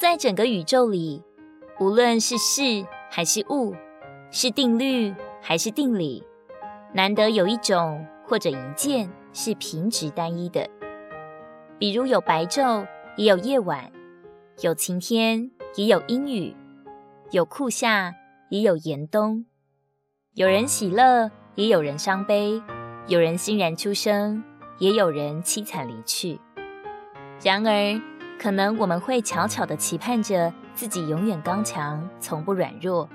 在整个宇宙里，无论是事还是物，是定律还是定理，难得有一种或者一件是平直单一的。比如有白昼，也有夜晚；有晴天，也有阴雨；有酷夏，也有严冬；有人喜乐，也有人伤悲；有人欣然出生，也有人凄惨离去。然而，可能我们会悄悄地期盼着自己永远刚强，从不软弱。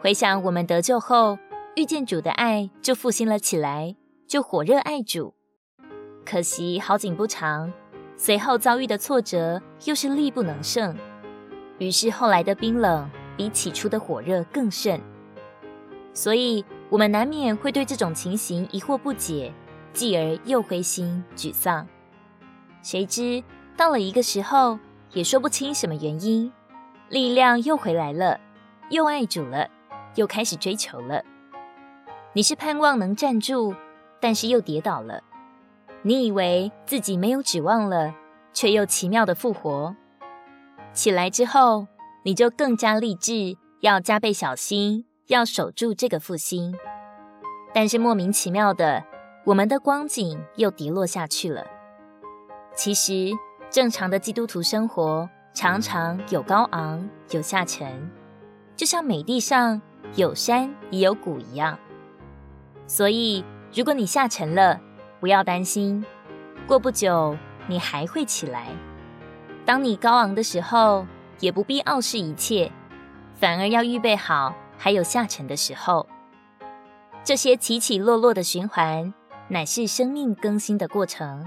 回想我们得救后遇见主的爱，就复兴了起来，就火热爱主。可惜好景不长，随后遭遇的挫折又是力不能胜，于是后来的冰冷比起初的火热更甚。所以，我们难免会对这种情形疑惑不解，继而又灰心沮丧。谁知？到了一个时候，也说不清什么原因，力量又回来了，又爱主了，又开始追求了。你是盼望能站住，但是又跌倒了。你以为自己没有指望了，却又奇妙的复活。起来之后，你就更加立志，要加倍小心，要守住这个复兴。但是莫名其妙的，我们的光景又跌落下去了。其实。正常的基督徒生活常常有高昂，有下沉，就像美地上有山也有谷一样。所以，如果你下沉了，不要担心，过不久你还会起来。当你高昂的时候，也不必傲视一切，反而要预备好还有下沉的时候。这些起起落落的循环，乃是生命更新的过程。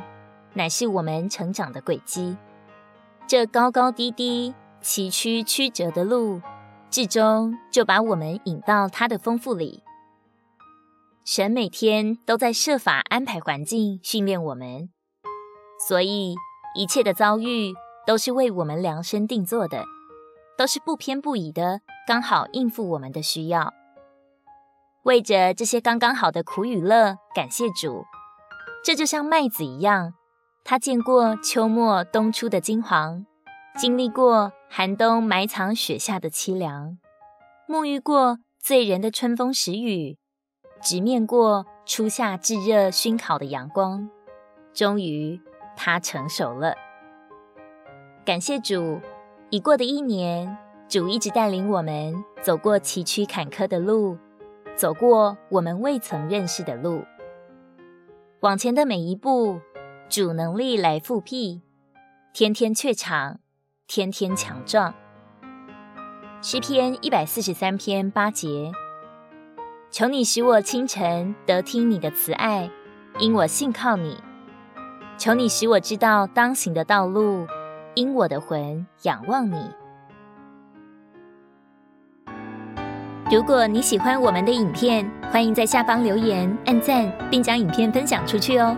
乃是我们成长的轨迹，这高高低低、崎岖曲折的路，至终就把我们引到他的丰富里。神每天都在设法安排环境训练我们，所以一切的遭遇都是为我们量身定做的，都是不偏不倚的，刚好应付我们的需要。为着这些刚刚好的苦与乐，感谢主。这就像麦子一样。他见过秋末冬初的金黄，经历过寒冬埋藏雪下的凄凉，沐浴过醉人的春风时雨，直面过初夏炙热熏烤的阳光，终于他成熟了。感谢主，已过的一年，主一直带领我们走过崎岖坎坷的路，走过我们未曾认识的路，往前的每一步。主能力来复辟，天天怯场，天天强壮。诗篇一百四十三篇八节，求你使我清晨得听你的慈爱，因我信靠你；求你使我知道当行的道路，因我的魂仰望你。如果你喜欢我们的影片，欢迎在下方留言、按赞，并将影片分享出去哦。